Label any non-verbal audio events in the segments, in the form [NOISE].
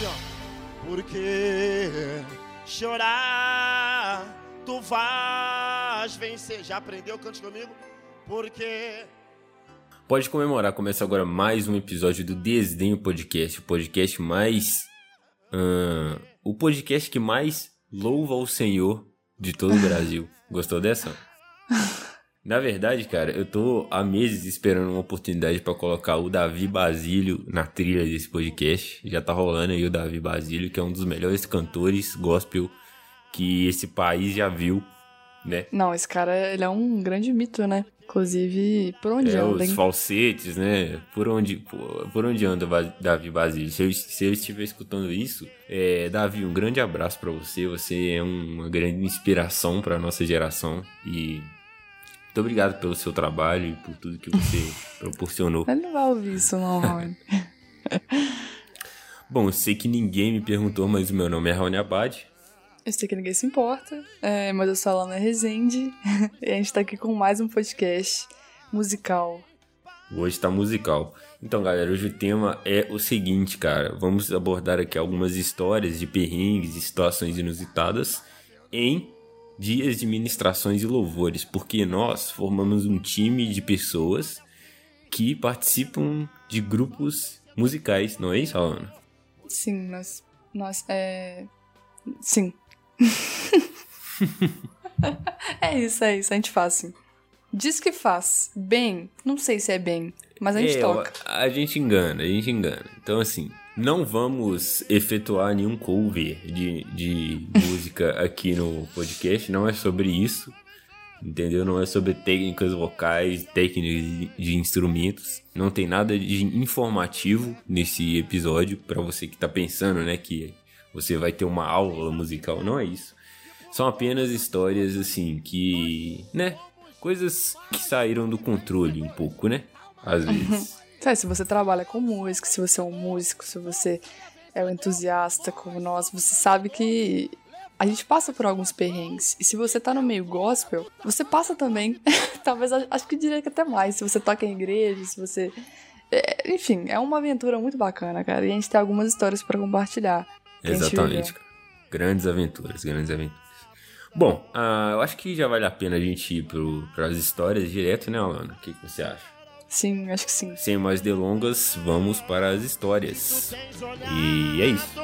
assim, ó. Porque chorar, tu vais vencer. Já aprendeu? Cante comigo. Porque Pode comemorar, começa agora mais um episódio do Desdenho Podcast, o podcast mais. Uh, o podcast que mais louva o Senhor de todo o Brasil. Gostou dessa? [LAUGHS] Na verdade, cara, eu tô há meses esperando uma oportunidade para colocar o Davi Basílio na trilha desse podcast. Já tá rolando aí o Davi Basílio, que é um dos melhores cantores gospel que esse país já viu, né? Não, esse cara, ele é um grande mito, né? Inclusive, por onde é, anda, Os hein? falsetes, né? Por onde, por, por onde anda Davi Basílio? Se eu, se eu estiver escutando isso, é, Davi, um grande abraço para você. Você é uma grande inspiração para nossa geração e muito obrigado pelo seu trabalho e por tudo que você [LAUGHS] proporcionou. Ele não vai ouvir isso, não, Rony. [LAUGHS] Bom, eu sei que ninguém me perguntou, mas o meu nome é Raoni Abad. Eu sei que ninguém se importa, é, mas eu sou a Lana Rezende [LAUGHS] e a gente tá aqui com mais um podcast musical. Hoje tá musical. Então, galera, hoje o tema é o seguinte, cara. Vamos abordar aqui algumas histórias de perrengues e situações inusitadas em dias de ministrações e louvores, porque nós formamos um time de pessoas que participam de grupos musicais, não é isso, Alana? Sim, nós. nós é... Sim. [LAUGHS] é isso, é isso, a gente faz assim. Diz que faz bem, não sei se é bem, mas a gente é, toca. A gente engana, a gente engana. Então, assim, não vamos efetuar nenhum cover de, de [LAUGHS] música aqui no podcast, não é sobre isso, entendeu? Não é sobre técnicas vocais, técnicas de instrumentos. Não tem nada de informativo nesse episódio para você que tá pensando, né, que você vai ter uma aula musical, não é isso. São apenas histórias assim que, né, coisas que saíram do controle um pouco, né? Às vezes. Sabe, se você trabalha com música, se você é um músico, se você é um entusiasta como nós, você sabe que a gente passa por alguns perrengues. E se você tá no meio gospel, você passa também. [LAUGHS] Talvez, acho que diria que até mais. Se você toca em igreja, se você. É, enfim, é uma aventura muito bacana, cara. E a gente tem algumas histórias para compartilhar. Exatamente. Grandes aventuras, grandes aventuras. Bom, uh, eu acho que já vale a pena a gente ir para as histórias direto, né, Alana? O que, que você acha? Sim, acho que sim. Sem mais delongas, vamos para as histórias. E é isso.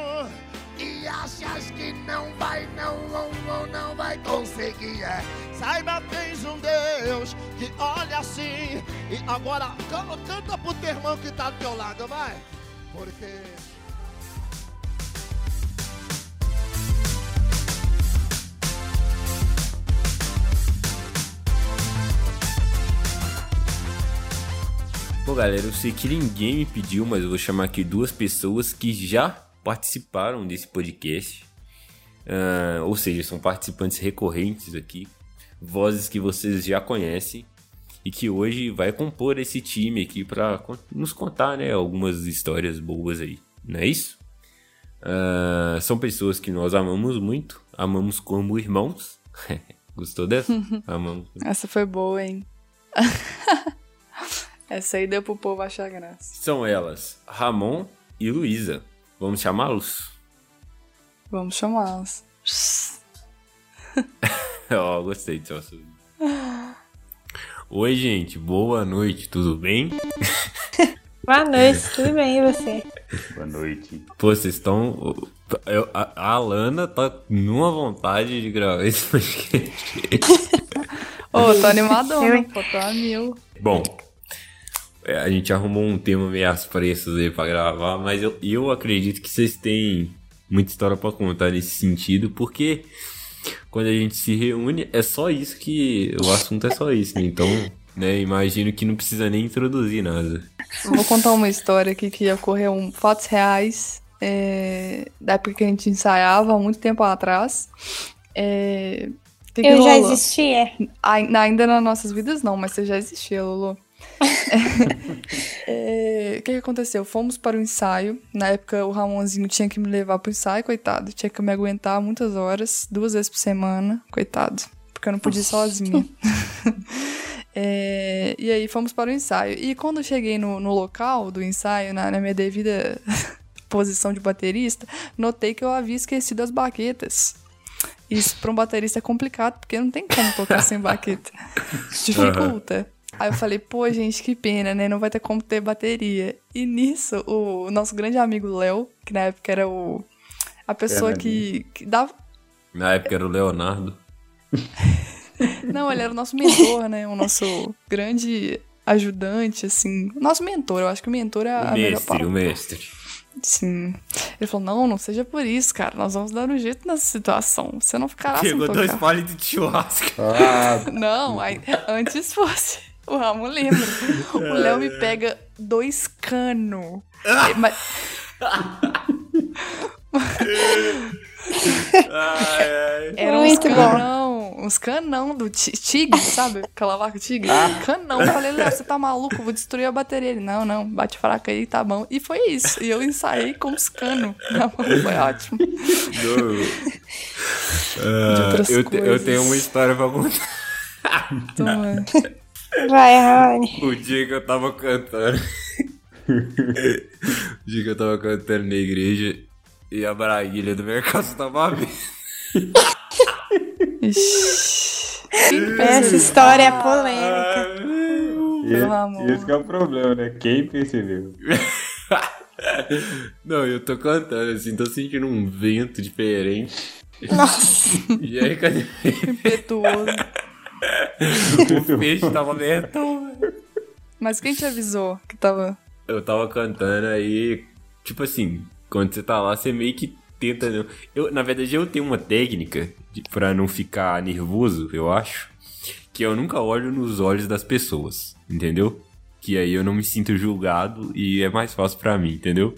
E achas que não vai, não, não, não, não vai conseguir. É. Saiba, tens um Deus que olha assim. E agora canta pro teu irmão que tá do teu lado, vai. Porque. Bom, galera, eu sei que ninguém me pediu, mas eu vou chamar aqui duas pessoas que já participaram desse podcast. Uh, ou seja, são participantes recorrentes aqui, vozes que vocês já conhecem e que hoje vai compor esse time aqui para nos contar, né, algumas histórias boas aí, não é isso? Uh, são pessoas que nós amamos muito, amamos como irmãos. [LAUGHS] Gostou dessa? [LAUGHS] amamos. Essa foi boa, hein? [LAUGHS] Essa aí deu pro povo achar graça. São elas, Ramon e Luísa. Vamos chamá-los? Vamos chamá-los. [LAUGHS] Ó, oh, gostei do seu assunto. Oi, gente. Boa noite, tudo bem? [LAUGHS] Boa noite, tudo bem e você? Boa noite. Pô, vocês estão. A, a Alana tá numa vontade de gravar esse podcast. [LAUGHS] Ô, oh, tô animadona, pô, tô a mil. Bom, a gente arrumou um tema meio às pressas aí pra gravar, mas eu, eu acredito que vocês têm muita história para contar nesse sentido, porque quando a gente se reúne é só isso que. O assunto é só isso, né? Então, né, imagino que não precisa nem introduzir nada. Vou contar uma história aqui que ocorreu um, fatos reais. É, da época que a gente ensaiava, há muito tempo atrás. É, que eu que já existia? Ainda nas nossas vidas não, mas você já existia, Lulu. [LAUGHS] é, o que, que, aconteceu? Fomos para o ensaio. Na época, o Ramonzinho tinha que me levar para o ensaio, coitado. Tinha que me aguentar muitas horas, duas vezes por semana, coitado. Porque eu não podia ir sozinha. [LAUGHS] é, e aí, fomos para o ensaio. E quando eu cheguei no, no local do ensaio, na, na minha devida [LAUGHS] posição de baterista, notei que eu havia esquecido as baquetas. Isso para um baterista é complicado, porque não tem como tocar sem baqueta. Dificulta. Aí eu falei, pô, gente, que pena, né? Não vai ter como ter bateria. E nisso, o nosso grande amigo Léo, que na época era o a pessoa que, que dava. Na época era o Leonardo. [LAUGHS] Não, ele era o nosso mentor, né? O nosso grande ajudante, assim. Nosso mentor, eu acho que o mentor é a o mestre, o mestre. Sim. Ele falou: não, não seja por isso, cara. Nós vamos dar um jeito nessa situação. Você não ficará Pegou sem dois tocar. palitos de churrasco. Ah, [LAUGHS] Não, aí, antes fosse. O Ramon lembra. O Léo me pega dois canos. Mas, ai, ai. Era uns canão, uns canão do ti- Tigre, sabe? Aquela vaca Tigre. Canão. Eu falei, Léo, você tá maluco? Eu vou destruir a bateria. Ele, não, não, bate fraca aí, tá bom. E foi isso. E eu ensaiei com os canos. Foi ótimo. Do- Ah, outras eu, te- eu tenho uma história pra contar. Então, Vai, Rony. O dia que eu tava cantando. [LAUGHS] o dia que eu tava cantando na igreja e a braguilha do mercado tava. Quem Essa história é polêmica. Pelo amor. Esse que é o problema, né? Quem percebeu? [LAUGHS] Não, eu tô cantando assim, tô sentindo um vento diferente. Nossa. [LAUGHS] E aí, cadê? Impetuoso. [LAUGHS] O peixe tava abertão. Mas quem te avisou que tava. Eu tava cantando aí, tipo assim, quando você tá lá, você meio que tenta. não- Eu, na verdade, eu tenho uma técnica de, pra não ficar nervoso, eu acho, que eu nunca olho nos olhos das pessoas, entendeu? Que aí eu não me sinto julgado e é mais fácil pra mim, entendeu?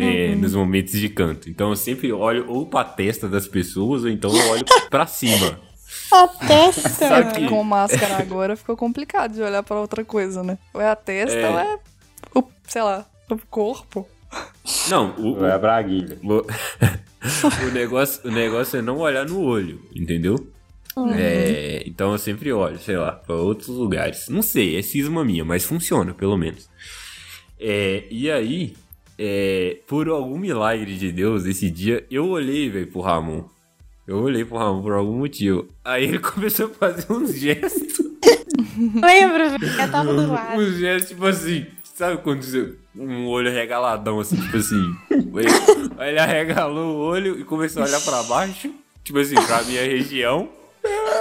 É, nos momentos de canto. Então eu sempre olho ou pra testa das pessoas ou então eu olho pra cima. A testa. Sabe que- Com máscara agora ficou complicado de olhar pra outra coisa, né? Ou é a testa, É. ou é o, sei lá, o corpo. Não, o, Não é a Braguilha. O, [LAUGHS] o negócio, o negócio é não olhar no olho, entendeu? É, então eu sempre olho, sei lá, pra outros lugares. Não sei, é cisma minha, mas funciona, pelo menos. É, e aí, é, por algum milagre de Deus, esse dia, eu olhei, velho, pro Ramon. Eu olhei pro Ramon por algum motivo. Aí ele [LAUGHS] começou a fazer uns gestos. [LAUGHS] Lembro. Eu tava do lado. Uns gestos, tipo assim, sabe quando você, um olho regaladão, assim, tipo assim. [LAUGHS] Ele, aí ele arregalou o olho e começou a olhar pra baixo, tipo assim, pra minha região.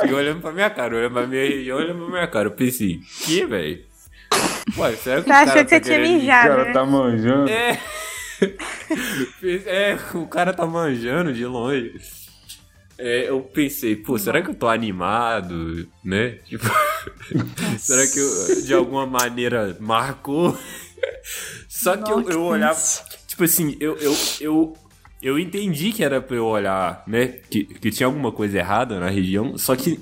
E olhando pra minha cara, olhando pra minha região, olhando pra minha cara. Eu pensei, que, velho? Ué, será que Você o achou cara que você tá tinha querendo- O mijado, cara né? tá manjando. É. É, o cara tá manjando de longe. É, eu pensei, pô, será que eu tô animado, né? Tipo, [LAUGHS] será que eu, de alguma maneira marcou? [LAUGHS] Só que eu, eu olhava, tipo assim, eu, eu, eu, eu entendi que era pra eu olhar, né? Que, que tinha alguma coisa errada na região, só que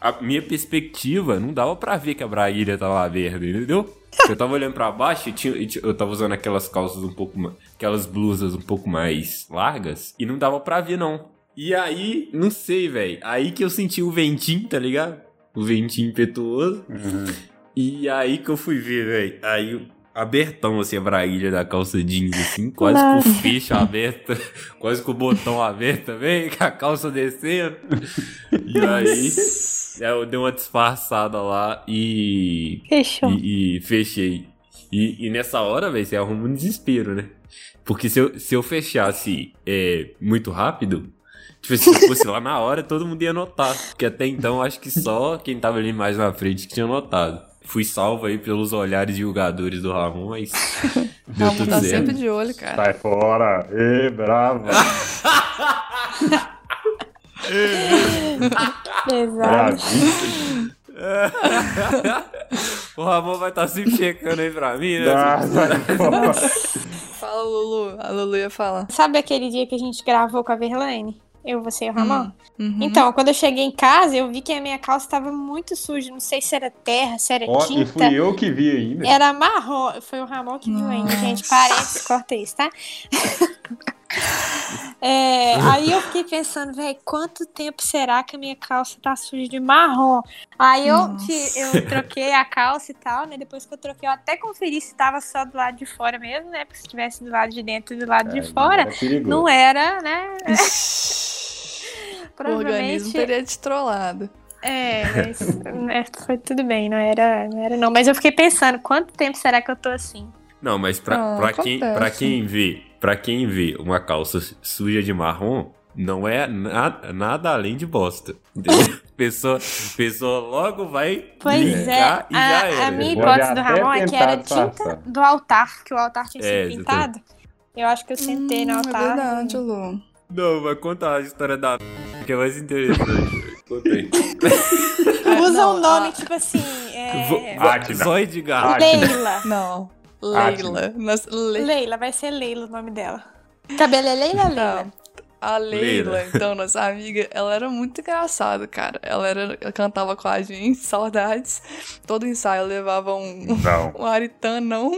a minha perspectiva não dava pra ver que a braguilha tava aberta, entendeu? Eu tava olhando pra baixo e tinha, eu tava usando aquelas calças um pouco mais. aquelas blusas um pouco mais largas e não dava pra ver, não. E aí, não sei, velho. Aí que eu senti o ventinho, tá ligado? O ventinho impetuoso. E aí que eu fui ver, velho. Aí abertão assim a braguilha da calça jeans, assim, quase com o fecho aberto, [LAUGHS] quase com o botão aberto também, [LAUGHS] com a calça descendo. E aí eu dei uma disfarçada lá e. Fechou. E, e fechei. E, e nessa hora, velho, você arruma um desespero, né? Porque se eu, se eu fechasse é, muito rápido, tipo, se eu fosse lá na hora, todo mundo ia notar. Porque até então, acho que só quem tava ali mais na frente que tinha notado. Fui salvo aí pelos olhares julgadores do Ramon, mas [LAUGHS] deu Ramon tudo tá certo. sempre de olho, cara. Sai fora. Ê, brava. Pesado. Bravíssimo. o Ramon vai estar sempre checando aí pra mim, né? Ah, sai fora. Fala, Lulu. A Lulu ia falar. Sabe aquele dia que a gente gravou com a Verlaine? Eu, você e o Ramon? Uhum. Então, quando eu cheguei em casa, eu vi que a minha calça estava muito suja. Não sei se era terra, se era e tinta. fui eu que vi ainda. Era marrom. Foi o Ramon que viu ainda, gente. Parênteses, corta isso, tá? [LAUGHS] É, aí eu fiquei pensando, velho, quanto tempo será que a minha calça tá suja de marrom? Aí eu, ti- eu troquei a calça e tal, né? Depois que eu troquei, eu até conferi se tava só do lado de fora mesmo, né? Porque se tivesse do lado de dentro e do lado de É, fora, é perigoso. não era, né? [LAUGHS] o organismo Provavelmente. teria te trollado. É, mas é, foi tudo bem, não era, não era não. Mas eu fiquei pensando, quanto tempo será que eu tô assim? Não, mas pra, Ah, pra, quem, pra quem vê, pra quem vê uma calça suja de marrom, não é na- nada além de bosta. [LAUGHS] Pessoa, pessoa logo vai Pois é, e a, era. a minha hipótese do Ramon é que era tinta do altar, que o altar tinha sido É, pintado. Eu acho que eu sentei no Hum, altar. É verdade, Lu. Não, vai contar a história da [LAUGHS] que é mais interessante. Conta aí. [LAUGHS] Usa não, um nome a- tipo assim. É... Vo- Águida. Zóio de gato. Ah, Leila. Não. Leila. Nas- Le- Leila, vai ser Leila o nome dela. Cabelo é Leila Leila? Não. A Leila, Leila. então, nossa amiga, ela era muito engraçada, cara. Ela, era, ela cantava com a gente, [LAUGHS] saudades. Todo ensaio levava um, Não. [LAUGHS] um aritanão.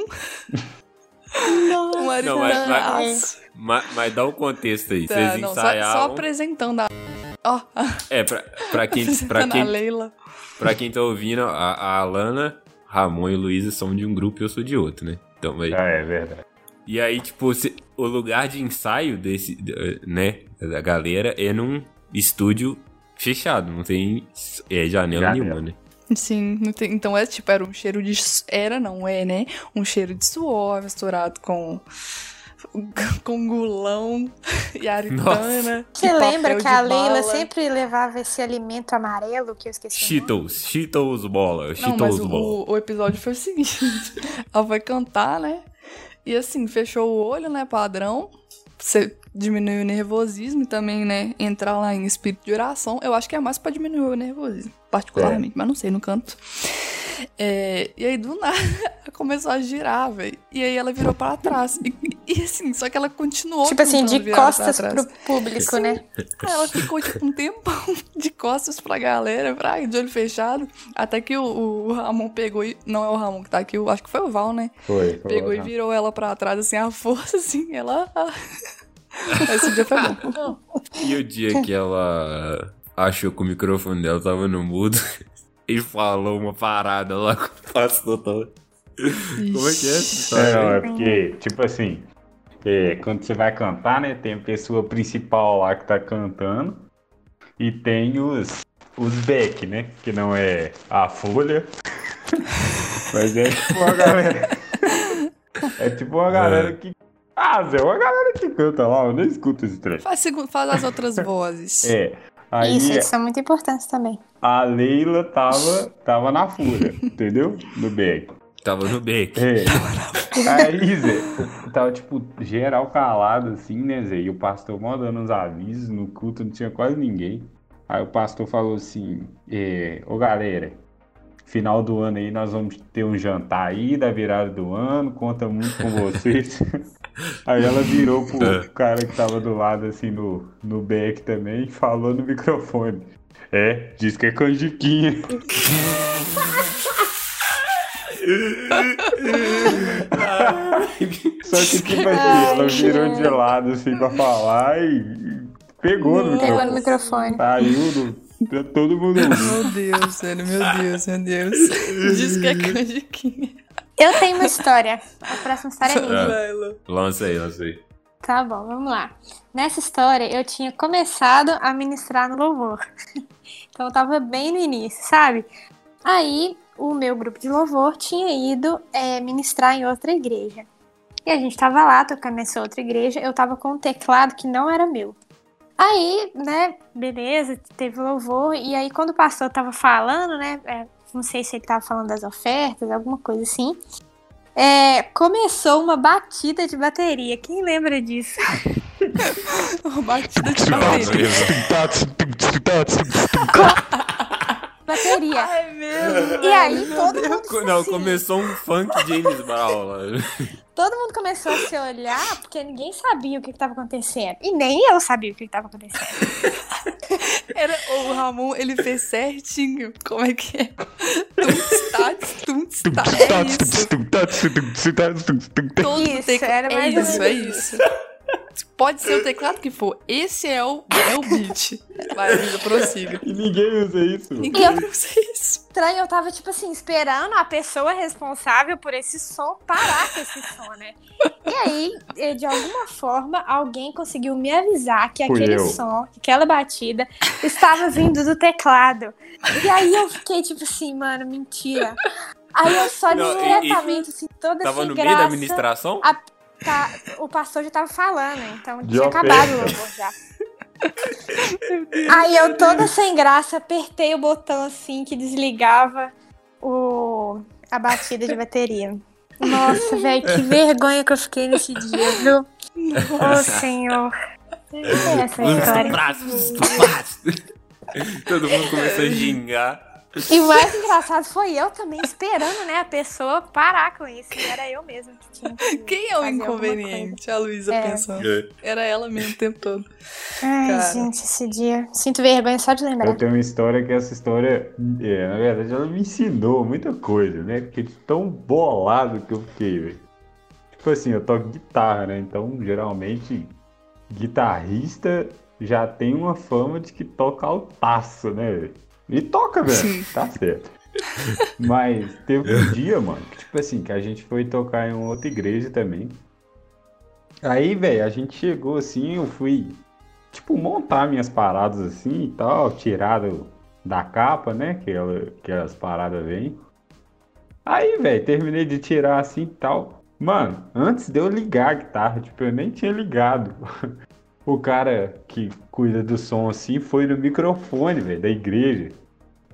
Um Não, mas- aritanaço. Mas, mas dá o contexto aí. Tá, Vocês não, só, ensaiavam. só apresentando a. Ó, É, pra, pra, quem, [LAUGHS] pra, quem, Leila. pra quem tá ouvindo, a, a Alana, Ramon e Luísa são de um grupo e eu sou de outro, né? Então, mas, Ah, é verdade. E aí, tipo, se- o lugar de ensaio desse, né, da galera é num estúdio fechado, não tem é, janela, Janela. nenhuma, né? Sim, não tem- então é tipo, era um cheiro de. Era, não é, né? Um cheiro de suor misturado com. [LAUGHS] com gulão e aritana. Você lembra que a Leila bala. sempre levava esse alimento amarelo que eu esqueci? o? Cheetos, Cheetos bola, Não, mas Cheetos bola. o, o episódio foi o seguinte: [LAUGHS] ela foi cantar, né? E assim, fechou o olho, né? Padrão. Você diminuiu o nervosismo e também, né? Entrar lá em espírito de oração. Eu acho que é mais pra diminuir o nervosismo, particularmente, mas não sei, no canto. É, e aí, do nada, ela [LAUGHS] começou a girar, velho. E aí ela virou pra trás. E, e, assim, só que ela continuou. Tipo assim, de costas pro trás. público, né? Aí ela ficou, tipo, um tempão [LAUGHS] de costas pra galera, pra, de olho fechado. Até que o, o Ramon pegou e. Não é o Ramon que tá aqui, eu acho que foi o Val, né? Foi. foi Pegou e virou ela pra trás, assim, a força, assim, ela. [LAUGHS] Esse dia foi bom. E o dia que ela achou que o microfone dela tava no mudo e falou uma parada lá com o pastor. Como é que é essa É, história? não, é porque, tipo assim, é, quando você vai cantar, né, tem a pessoa principal lá que tá cantando e tem os, os back, né, que não é a folha, [LAUGHS] mas é tipo uma galera, é tipo uma galera que, ah, Zé, uma galera que canta lá, eu nem escuto esse trecho. Faz, faz as outras vozes. É, aí Isso, eles são muito importantes também. a Leila tava, tava na folha, entendeu? No back. Tava no beck. É. Aí, Zé, tava, tipo, geral calado, assim, né, Zé? E o pastor mó dando uns avisos, no culto não tinha quase ninguém. Aí o pastor falou assim, é, ô galera, final do ano aí nós vamos ter um jantar aí da virada do ano, conta muito com vocês. [LAUGHS] Aí ela virou pro É. cara que tava do lado, assim, no, no back também, e falou no microfone. É, diz que é canjiquinha. Só que, tipo assim, ela virou de lado, assim, pra falar e pegou no Pegou no microfone. microfone. Saiu do... Todo mundo. Meu Deus, velho, meu Deus, meu Deus. [LAUGHS] Diz que é canjiquinha. Eu tenho uma história. A próxima história é minha. Lu. Lança aí, lança aí. Tá bom, vamos lá. Nessa história, eu tinha começado a ministrar no louvor. [LAUGHS] Então eu tava bem no início, sabe? Aí o meu grupo de louvor tinha ido é, ministrar em outra igreja. E a gente tava lá tocando nessa outra igreja. Eu tava com um teclado que não era meu. Aí, né, beleza, teve louvor. E aí, quando o pastor tava falando, né, é, não sei se ele tava falando das ofertas, alguma coisa assim. É, começou uma batida de bateria. Quem lembra disso? [LAUGHS] Uma batida de bateria. [LAUGHS] Bateria. É [LAUGHS] mesmo. E aí todo mundo, Co- Não, se- começou um funk James Brown lá. todo mundo começou a se olhar porque ninguém sabia o que estava acontecendo. E nem eu sabia o que estava acontecendo. [LAUGHS] Era, o Ramon, ele fez certinho. Como é que é? Tuntstats, tuntstats. É isso. Todo Isso, era mais isso, é isso. Pode ser o teclado que for. Esse é o, é o beat. Vai, Luísa, prossiga. E ninguém usa isso. Ninguém usa isso. Estranho, eu tava, tipo assim, esperando a pessoa responsável por esse som parar com esse som, né? E aí, eh, de alguma forma, alguém conseguiu me avisar que Fui aquele eu. som, aquela batida, estava vindo do teclado. E aí eu fiquei, tipo assim, mano, mentira. Aí eu só Não, e- diretamente, assim, toda Tava sem no graça. meio da administração? a- tá- o pastor já tava falando, então De tinha acabado o louvor já. [LAUGHS] Aí eu toda sem graça apertei o botão assim que desligava o a batida de bateria. Nossa, velho, que vergonha que eu fiquei nesse dia, viu? Ô senhor. É essa a Os história. estuprados, os estuprados. [LAUGHS] Todo mundo começou a gingar. E o mais engraçado foi eu também esperando, né, a pessoa parar com isso. E era eu mesma que tinha. que Quem é o inconveniente? A Luísa É. pensando. É. Era ela mesmo o tempo todo. Ai, Cara. gente, esse dia. Sinto vergonha só de lembrar. Eu tenho uma história que essa história, é, na verdade, ela me ensinou muita coisa, né? Porque tão bolado que eu fiquei, velho. Tipo assim, eu toco guitarra, né? Então, geralmente, guitarrista já tem uma fama de que toca altaço, né, velho? E toca, velho. Tá certo. Mas teve um [LAUGHS] dia, mano, que tipo assim, que a gente foi tocar em uma outra igreja também. Aí, velho, a gente chegou assim, eu fui tipo, montar minhas paradas assim e tal, tirar do- da capa, né? Que, ela, que as paradas vêm. Aí, velho, terminei de tirar assim e tal. Mano, antes de eu ligar a guitarra, tipo, eu nem tinha ligado. [LAUGHS] O cara que cuida do som assim foi no microfone, velho, da igreja.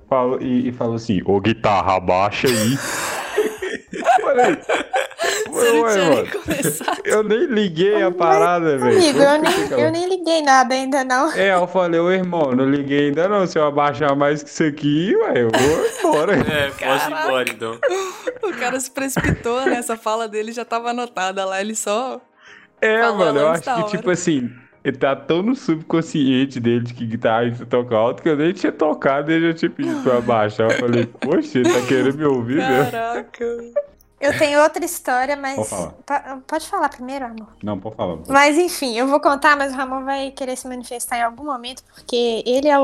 Falou, e, e falou assim: Ô guitarra, abaixa aí. Falei, [LAUGHS] Você não ué, mano, eu nem liguei a parada, velho. Amigo, eu nem, eu nem liguei nada ainda, não. É, eu falei, ô irmão, não liguei ainda não. Se eu abaixar mais que isso aqui, ué, eu vou embora. [LAUGHS] É, ir embora então. O cara se precipitou, né? Essa fala dele já tava anotada lá. Ele só. É, mano, eu acho que, hora. tipo assim, ele tá tão no subconsciente dele de que guitarrista toca alto que eu nem tinha tocado e ele já tinha pedido pra eu abaixar. Eu falei, poxa, ele tá querendo me ouvir mesmo. Caraca. Eu tenho outra história, mas. Pode falar. Pode falar primeiro, amor. Não, pode falar. Mas enfim, eu vou contar, mas o Ramon vai querer se manifestar em algum momento, porque ele é o,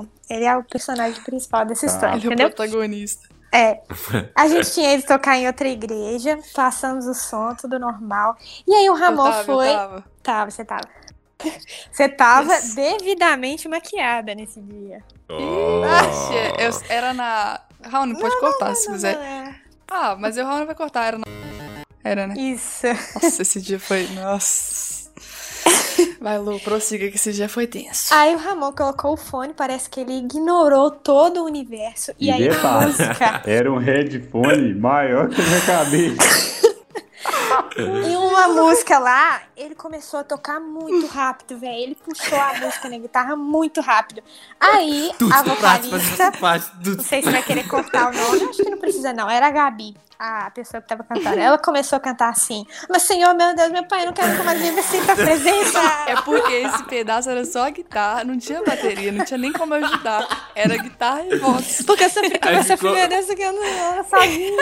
o- ele é o personagem principal dessa Tá. história, Ele é o entendeu? protagonista. É. [LAUGHS] A gente tinha ido tocar em outra igreja, passamos o som, tudo normal. E aí o Ramon eu tava, foi. Eu tava. Tava, você tava. [LAUGHS] Você tava Yes. devidamente maquiada nesse dia. Oxe, eu- era na. Raoni, pode cortar se quiser. Não, é. Ah, mas o Raoni vai cortar. Era na. Era, né? Isso. Nossa, esse dia foi. [LAUGHS] Nossa. Vai, Lu, prossiga que esse dia foi tenso. Aí o Ramon colocou o fone, parece que ele ignorou todo o universo. E, E aí a música. [LAUGHS] Era um headphone maior que a minha cabeça. [LAUGHS] Em uma música lá, ele começou a tocar muito rápido, velho. Ele puxou a música na guitarra muito rápido. Aí, a vocalista. Não sei se vai querer cortar o nome, acho que não precisa, não. Era a Gabi, a pessoa que tava cantando. Ela começou a cantar assim: Mas Senhor, meu Deus, meu pai, eu não quero nunca mais viver sem tua presença. É porque esse pedaço era só a guitarra, não tinha bateria, não tinha nem como ajudar. Era guitarra e voz. Porque com Aí essa ficou- filha dessa que eu não sozinha.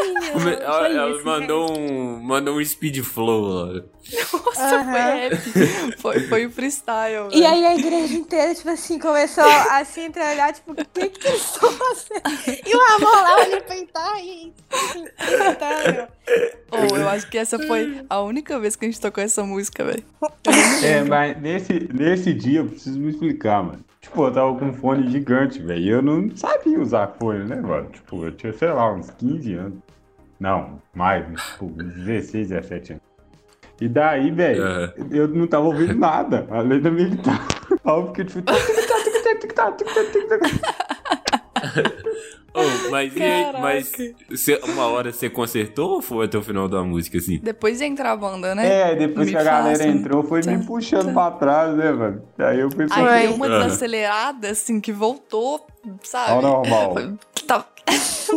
Ela, ela isso, mandou um, mandou um speed flow. Nossa, Aham. foi rap. Foi, foi o freestyle. E velho. aí a igreja inteira, tipo assim, começou assim, entreolhar, tipo, o que que eles estão fazendo? E o Ramon lá olhando pra guitarra e cantando. Oh, eu acho que essa foi a única vez que a gente tocou essa música, velho. É, mas nesse, nesse dia eu preciso me explicar, mano. Tipo, eu tava com um fone gigante, velho. E eu não sabia usar fone, né, mano? Tipo, eu tinha, sei lá, uns 15 anos. Não, mais, tipo, uns 16, 17 anos. E daí, velho, eu não tava ouvindo nada, além da minha guitarra. [LAUGHS] Aí eu fiquei tipo. [LAUGHS] Oh, mas e aí, mas cê- uma hora você consertou ou foi até o final da música assim? Depois de entrar a banda, né? É, depois Me que a galera entrou, foi me puxando pra trás, né, mano? Daí eu fui Aí deu uma desacelerada, assim, que voltou, sabe? ao normal. [LAUGHS] Tá...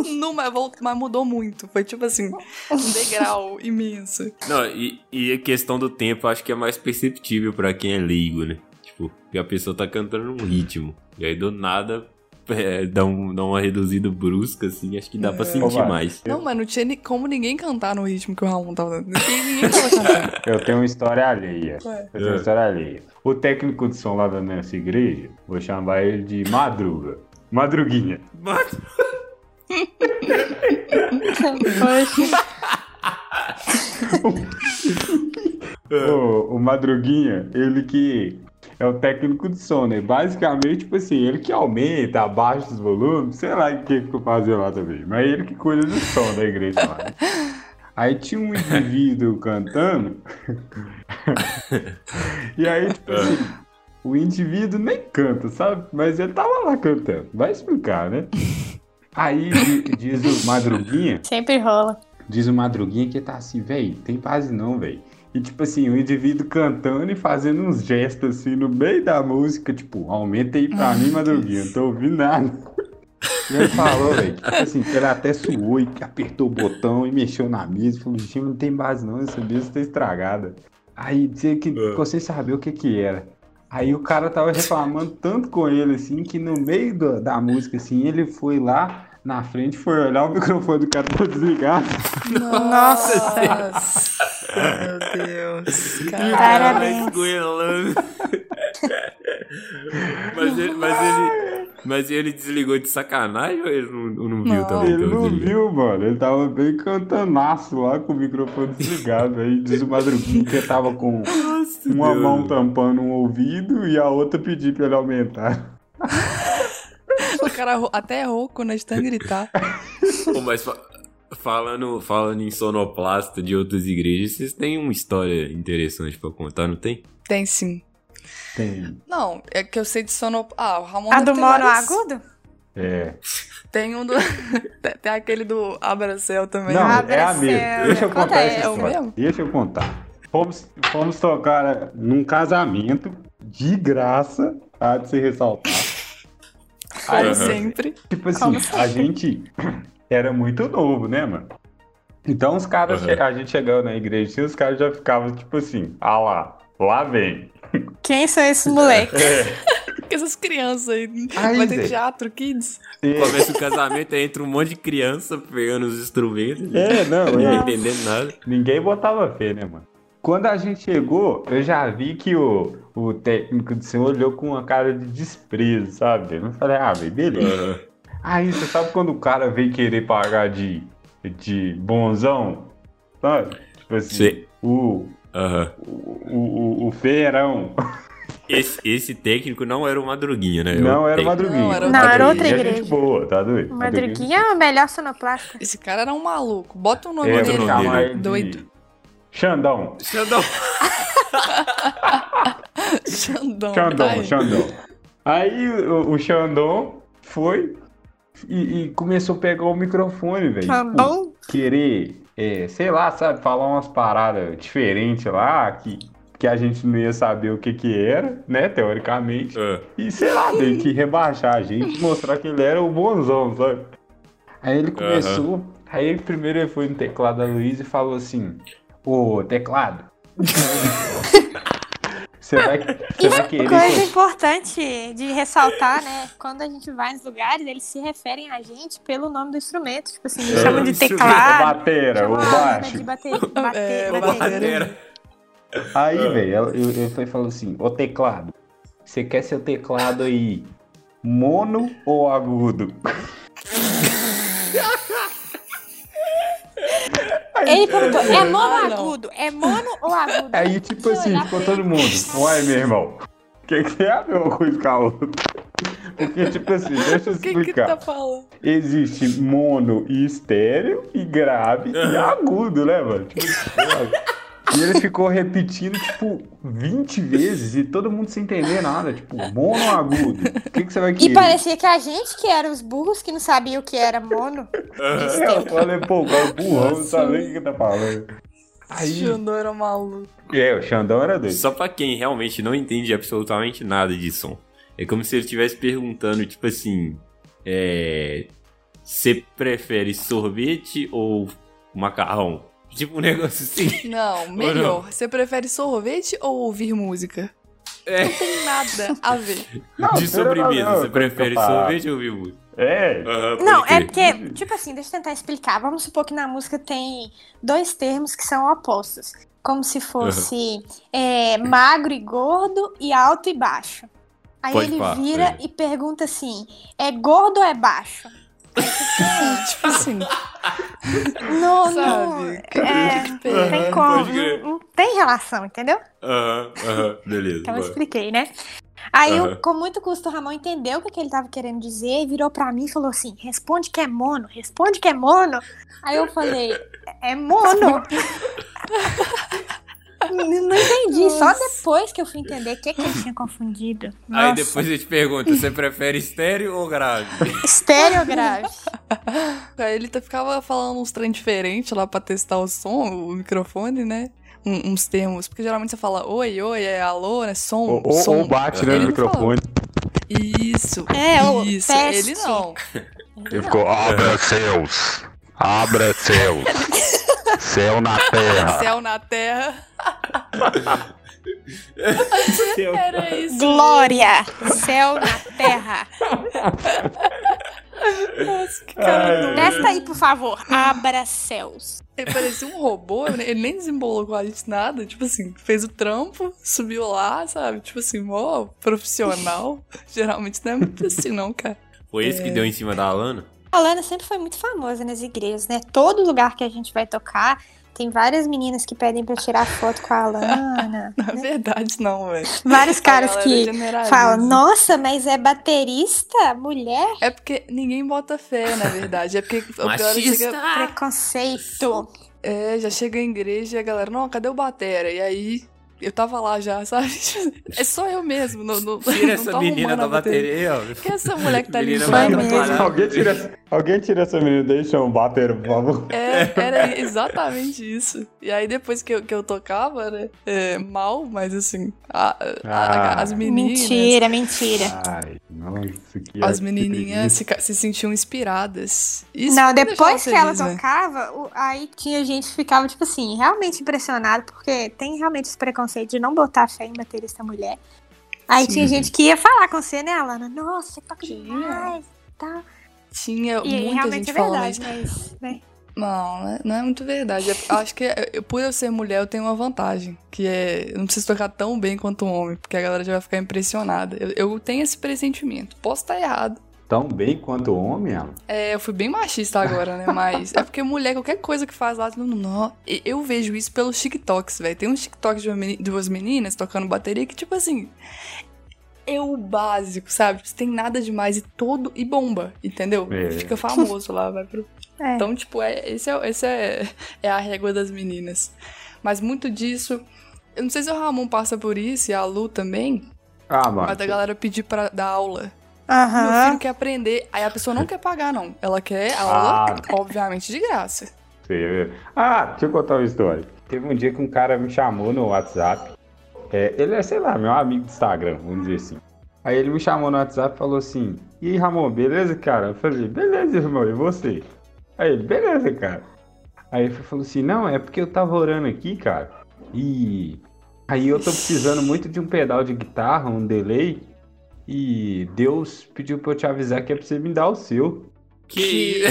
[LAUGHS] Não, mas, voltou, mas mudou muito. Foi tipo assim, um degrau [LAUGHS] imenso. Não, e, e a questão do tempo acho que é mais perceptível pra quem é leigo, né? Tipo, que a pessoa tá cantando num ritmo. E aí do nada [LAUGHS] é, dá, um, dá uma reduzida brusca, assim, acho que dá pra É. sentir Vai. mais. Não, mas não tinha ni- como ninguém cantar no ritmo que o Ramon tava dando. Ninguém, tava cantando. Eu tenho uma história alheia. Ué. Eu tenho uma história alheia. O técnico de som lá da nossa igreja, vou chamar ele de Madruga. Madruguinha. Poxa. O, o Madruguinha, ele que é o técnico de som, né? Basicamente, tipo assim, ele que aumenta, abaixa os volumes, sei lá o que que eu fazia lá também. Mas ele que cuida do som da igreja lá. né? Aí tinha um indivíduo cantando. [LAUGHS] e aí, tipo assim, o indivíduo nem canta, sabe? Mas ele tava lá cantando. Vai explicar, né? Aí di- diz o Madruguinha, Sempre rola. diz o Madruguinha que tá assim, véi, tem base não, véi. E tipo assim, o indivíduo cantando e fazendo uns gestos assim no meio da música, tipo, aumenta aí pra mim, Madruguinha, não tô ouvindo nada. E ele falou, velho, que, tipo assim, que ele até suou e que apertou o botão e mexeu na mesa. Falou, gente, não tem base não, essa mesa tá estragada. Aí dizia que É. ficou sem saber o que que era. Aí o cara tava reclamando tanto com ele, assim, que no meio do- da música, assim, ele foi lá na frente, foi olhar o [LAUGHS] microfone do cara tava desligado. Nossa! Meu Deus. Cara. Parabéns. Esgoelando. [LAUGHS] mas, ele, mas, ele, mas ele desligou de sacanagem ou ele não, não viu Não. também? Ele não viu, mano. Ele tava bem cantanaço lá com o microfone desligado. Aí diz o Madruguinho que ele tava com Nossa, uma Deus. mão tampando um ouvido e a outra pedir pra ele aumentar. Cara até rouco, né? De tanto gritar. [LAUGHS] Pô, mas fa- falando, falando em sonoplasta de outras igrejas, vocês têm uma história interessante pra contar, não tem? Tem sim. Tem. Não, é que eu sei de sono... Ah, o Ramon A deve do ter mono vários- agudo? É. Tem um do... [LAUGHS] tem- aquele do Abracel também. Não, é a mesma. Deixa eu Conta contar essa. essa É o história. mesmo? Deixa eu contar. Fomos, fomos tocar num casamento de graça, há de se ressaltar. Como Aham. sempre. Tipo assim, Como a gente era muito novo, né, mano? Então os caras, che- a gente chegava na igreja assim, os caras já ficavam tipo assim, ah lá, lá vem. Quem são esses [LAUGHS] moleques? [LAUGHS] Que essas crianças aí. Aí, Vai ter teatro, kids. É, Começa o casamento, aí entra um monte de criança pegando os instrumentos. é, não, Não é. entendendo nada. Ninguém botava fé, né, mano? Quando a gente chegou, eu já vi que o, o técnico do senhor olhou com uma cara de desprezo, sabe? Eu falei, ah, velho, beleza. Aham. Aí, você sabe quando o cara vem querer pagar de, de bonzão? Sabe? Tipo assim, Sei. o, Aham. o, o, o feirão. Esse, esse técnico não era o Madruguinha, né? Não, era o. Madruguinha. Não, era Não, era outra é igreja. gente boa, tá doido? Madruguinha é o melhor sonoplasta. Esse cara era um maluco. Bota o nome É, o dele. nome dele. ele de Doido. Xandão. Xandão. [LAUGHS] [LAUGHS] Xandão. Xandão, Ai. Xandão. Aí o, o Xandão foi e, e começou a pegar o microfone, velho. Tipo, querer, é, sei lá, sabe, falar umas paradas diferentes lá, que, que a gente não ia saber o que que era, né, teoricamente. Ah, E sei lá, meio que rebaixar a gente, mostrar que ele era o bonzão, sabe? Aí ele começou, aí primeiro ele foi no teclado da Luísa e falou assim, ô, teclado, [LAUGHS] você vai, [LAUGHS] você vai querer... Coisa importante de ressaltar, né? Quando a gente vai nos lugares, eles se referem a gente pelo nome do instrumento. Tipo assim, eles É, chamam de teclado. batera, o chamam a banda baixo. de bater, bater, [LAUGHS] É, bater. batera. Aí, velho, ela- eu, eu e falou assim, ô teclado, você quer seu teclado aí mono ou agudo? [LAUGHS] Ele perguntou, é mono Ah, ou não. agudo? É mono ou agudo? [LAUGHS] Aí, tipo assim, olhar ficou todo mundo, uai, meu irmão, o que, que é a mesma coisa com a outra? [LAUGHS] Porque, tipo assim, deixa eu [LAUGHS] O que que explicar. tá falando? Existe mono e estéreo, e grave e agudo, né, mano? Tipo, e ele ficou repetindo, tipo, 20 vezes e todo mundo sem entender nada. Tipo, mono agudo? O que, que você vai querer? E parecia que a gente que era os burros que não sabiam o que era mono. É, eu falei, pô, o cara é burrão, não sabe nem o que que tá falando. Aí, Xandão era maluco. é, o Xandão era doido. Só pra quem realmente não entende absolutamente nada de som. É como se ele estivesse perguntando, tipo assim, é... Você prefere sorvete ou macarrão? Tipo um negócio assim. Não, melhor. Você prefere sorvete ou ouvir música? É. Não tem nada a ver. De sobremesa, não, você não, prefere sorvete ou mimosa? É, Aham, pode Não, é porque, tipo assim, deixa eu tentar explicar. Vamos supor que na música tem dois termos que são opostos. Como se fosse é, magro e gordo e alto e baixo. Aí Pode ele pá, vira é. e pergunta assim: é gordo ou é baixo? Tipo assim, [LAUGHS] Não, Sabe? não. É, tem como. Não, não tem relação, entendeu? Aham, aham, beleza. Então eu vai. expliquei, né? Aí, eu, com muito custo, o Ramon entendeu o que, que ele tava querendo dizer e virou pra mim e falou assim: responde que é mono, responde que é mono. Aí eu falei: é mono. [LAUGHS] Não não entendi, só depois que eu fui entender o que, que ele tinha confundido. Aí Nossa. depois eu te pergunto, você prefere estéreo ou grave? Estéreo grave. [LAUGHS] aí ele tá- ficava falando uns trem diferentes lá pra testar o som, o microfone, né? Um- uns termos, porque geralmente você fala oi, oi, é alô, né? Som, ou, ou- som. ou bate né, no microfone. Isso, É, isso. teste. Ele não. Ele ficou, abra céus, abra céus, [LAUGHS] céu na terra. Céu na terra. Era isso. Glória! Céu na terra. Nossa, que cara doido. Testa aí, por favor. Abra céus. Ele parecia um robô, né? ele nem desembolou com a gente nada. Tipo assim, fez o trampo, subiu lá, sabe? Tipo assim, mó profissional. Geralmente não é muito assim, não, cara. Foi esse que deu em cima da Alana? A Lana sempre foi muito famosa nas igrejas, né? Todo lugar que a gente vai tocar, tem várias meninas que pedem pra tirar foto com a Lana. [LAUGHS] Na verdade, não, velho. Vários caras galera que falam, nossa, mas é baterista? Mulher? É porque ninguém bota fé, na verdade. É porque a galera Machista! chega, Preconceito. é, já chega em igreja e a galera, não, cadê o batera? E aí eu tava lá já, sabe? [LAUGHS] É só eu mesmo. Não, não, Tira não essa menina da bateria. bateria, ó. Que essa mulher que tá Menina limpando. vai a atrapalhar. bateria? Alguém tira, alguém tira essa menina daí e chama o bater, por favor. É, era exatamente isso. E aí depois que eu, que eu tocava, né? é, mal, mas assim, a- a- Ah. as meninas. Mentira, mentira. Ai, As que menininhas se, se sentiam inspiradas. Isso Não, depois que ela feliz, né? tocava, o- aí tinha gente que ficava, tipo assim, realmente impressionado, porque tem realmente esse preconceito de não botar fé em baterista mulher. Aí tinha gente que ia falar com você, né, Alana? Nossa, você toca Tinha. demais. Tá. Tinha E muita realmente gente é falando verdade, isso. mas. Né? Não, né, não é muito verdade. É- eu acho que é- por eu ser mulher, eu tenho uma vantagem. Que é. Eu não preciso tocar tão bem quanto um homem, porque a galera já vai ficar impressionada. Eu, eu tenho esse pressentimento. Posso estar errado. Tão bem quanto o homem, Alan? É, eu fui bem machista agora, né? Mas é porque mulher, qualquer coisa que faz lá, não, não. E- Eu vejo isso pelos TikToks, velho. Tem uns TikToks de duas meninas tocando bateria que, tipo assim. É o básico, sabe? Tipo, tem nada demais e todo. E bomba, entendeu? É. Fica famoso lá, vai pro. É. Então, tipo, é, esse, é, esse é, é a régua das meninas. Mas muito disso. Eu não sei se o Ramon passa por isso e a Lu também, Ah, mano. mas a galera pedir pra dar aula. Meu Aham. filho quer aprender. Aí a pessoa não quer pagar, não. Ela quer [LAUGHS] aula, Ah. obviamente, de graça. Você- Ah, deixa eu contar uma história. Teve um dia que um cara me chamou no WhatsApp. É, ele é, sei lá, meu amigo do Instagram, vamos dizer assim. Aí ele me chamou no WhatsApp e falou assim: E aí, Ramon, beleza, cara? Eu falei: Beleza, irmão, e você? Aí ele: Beleza, cara. Aí ele falou assim: Não, é porque eu tava orando aqui, cara. E aí eu tô precisando muito de um pedal de guitarra, um delay. E Deus pediu pra eu te avisar que é pra você me dar o seu. Que.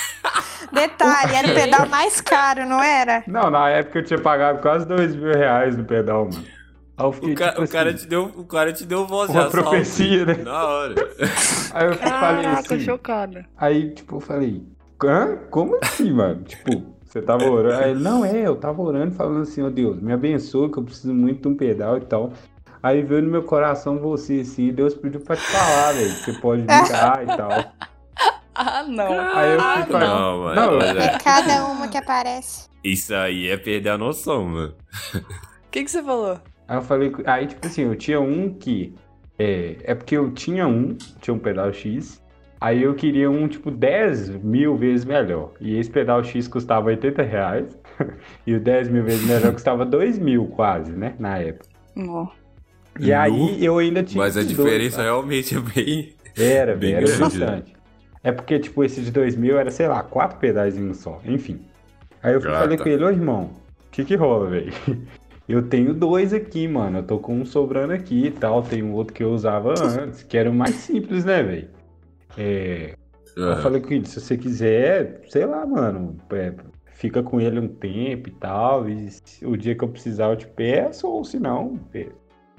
[LAUGHS] Detalhe, era o pedal mais caro, não era? Não, na época eu tinha pagado quase dois mil reais no pedal, mano. Aí eu fiquei O, ca- tipo o cara assim, te deu, o cara te deu voz de uma assalto. profecia, né? Na hora. [LAUGHS] Aí eu falei assim. chocada. Aí, tipo, eu falei, Hã? Como assim, mano? [LAUGHS] Tipo, você tava orando. Aí ele, não, é, eu tava orando falando assim, ó Deus, me abençoa, que eu preciso muito de um pedal e tal. Aí veio no meu coração você, assim, e Deus pediu pra te falar, velho. que Você pode ligar e tal. [LAUGHS] Ah, não. Aí eu Ah, fui falar. Não, mano. Não, olha, É cada uma que aparece. Isso aí é perder a noção, mano. O que, que você falou? Aí eu falei, aí tipo assim, eu tinha um que. É, é porque eu tinha um, tinha um pedal X. Aí eu queria um tipo 10 mil vezes melhor. E esse pedal X custava 80 reais. [LAUGHS] e o 10 mil vezes melhor [LAUGHS] custava 2 mil quase, né? Na época. Não. E aí eu ainda tinha. Mas a dois, diferença tá? realmente é bem. Era, bem era grande, bastante. É porque, tipo, esse de 2 mil era, sei lá, quatro pedais em um só. Enfim. Aí eu Ah, falei tá. com ele, ô irmão, o que que rola, velho? [LAUGHS] eu tenho dois aqui, mano. Eu tô com um sobrando aqui e tal. Tem um outro que eu usava antes, que era o mais simples, né, velho? É, eu falei com ele, se você quiser, sei lá, mano, é, fica com ele um tempo e tal, e o dia que eu precisar eu te peço, ou se não,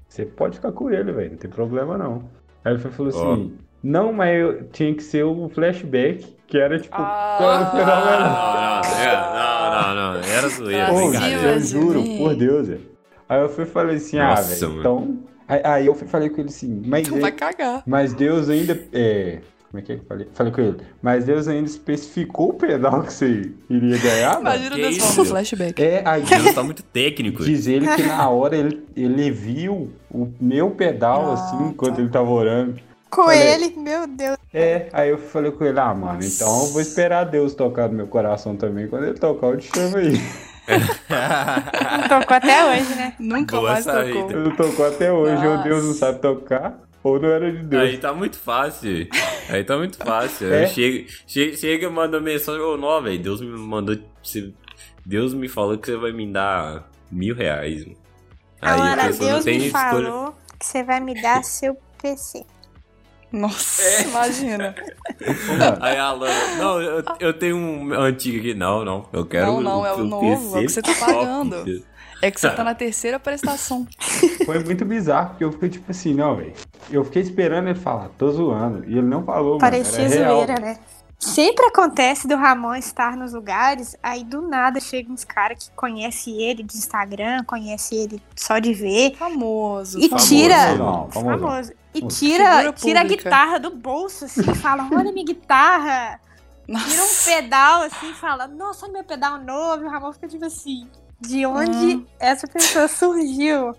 você pode ficar com ele, velho, não tem problema não. Aí ele falou assim, não, mas eu tinha que ser o flashback, que era tipo, Ah. Não, não, é, não, não, não, era zoeira, Ô, Ô, brincadeira. eu juro, por Deus, velho. Aí eu fui e falei assim, ah, velho, então... Aí, eu falei com ele assim, mas... Tu ele- vai cagar. Mas Deus ainda. É, como é que é que eu falei? Falei com ele. Mas Deus ainda especificou o pedal que você iria ganhar, mano. Imagina Deus falando flashback. É, aí Deus tá muito técnico. diz ele que na [LAUGHS] hora ele, ele viu o meu pedal, Ah, assim, tá. enquanto ele tava orando. Com aí. ele, meu Deus. É, aí eu falei com ele, ah, mano, Nossa. então eu vou esperar Deus tocar no meu coração também. Quando ele tocar, eu te chamo aí. [LAUGHS] Não tocou até hoje, né? Nunca Boa mais saída. tocou. Não tocou até hoje, ou Deus não sabe tocar, ou não era de Deus. Aí tá muito fácil. Aí tá muito fácil. É? Chega, chega, chega e manda mensagem, ô, não, velho, Deus me mandou. você- Deus me falou que você vai me dar mil reais. mano. Aí a Agora, pessoa não Deus tem me escolha. falou que você vai me dar seu PC. Nossa, É. imagina. [LAUGHS] Aí a Lana, não, eu, eu tenho um antigo aqui. Não, não, eu quero Não, não, é o novo, é o que você tá top. pagando. [LAUGHS] É que você tá [LAUGHS] na terceira prestação. Foi muito bizarro, porque eu fiquei tipo assim, não, velho. Eu fiquei esperando ele falar, tô zoando. E ele não falou, Parecia mano. Zoeira, né? Sempre acontece do Ramon estar nos lugares, aí do nada chegam uns caras que conhecem ele de Instagram, conhece ele só de ver, Famoso. E famoso. tira- Não, famoso. famoso, e tira, tira a guitarra do bolso, assim, e fala, olha minha guitarra, tira um Nossa. pedal, assim, e fala, nossa, olha meu pedal novo, e o Ramon fica tipo assim, de onde Hum. essa pessoa surgiu?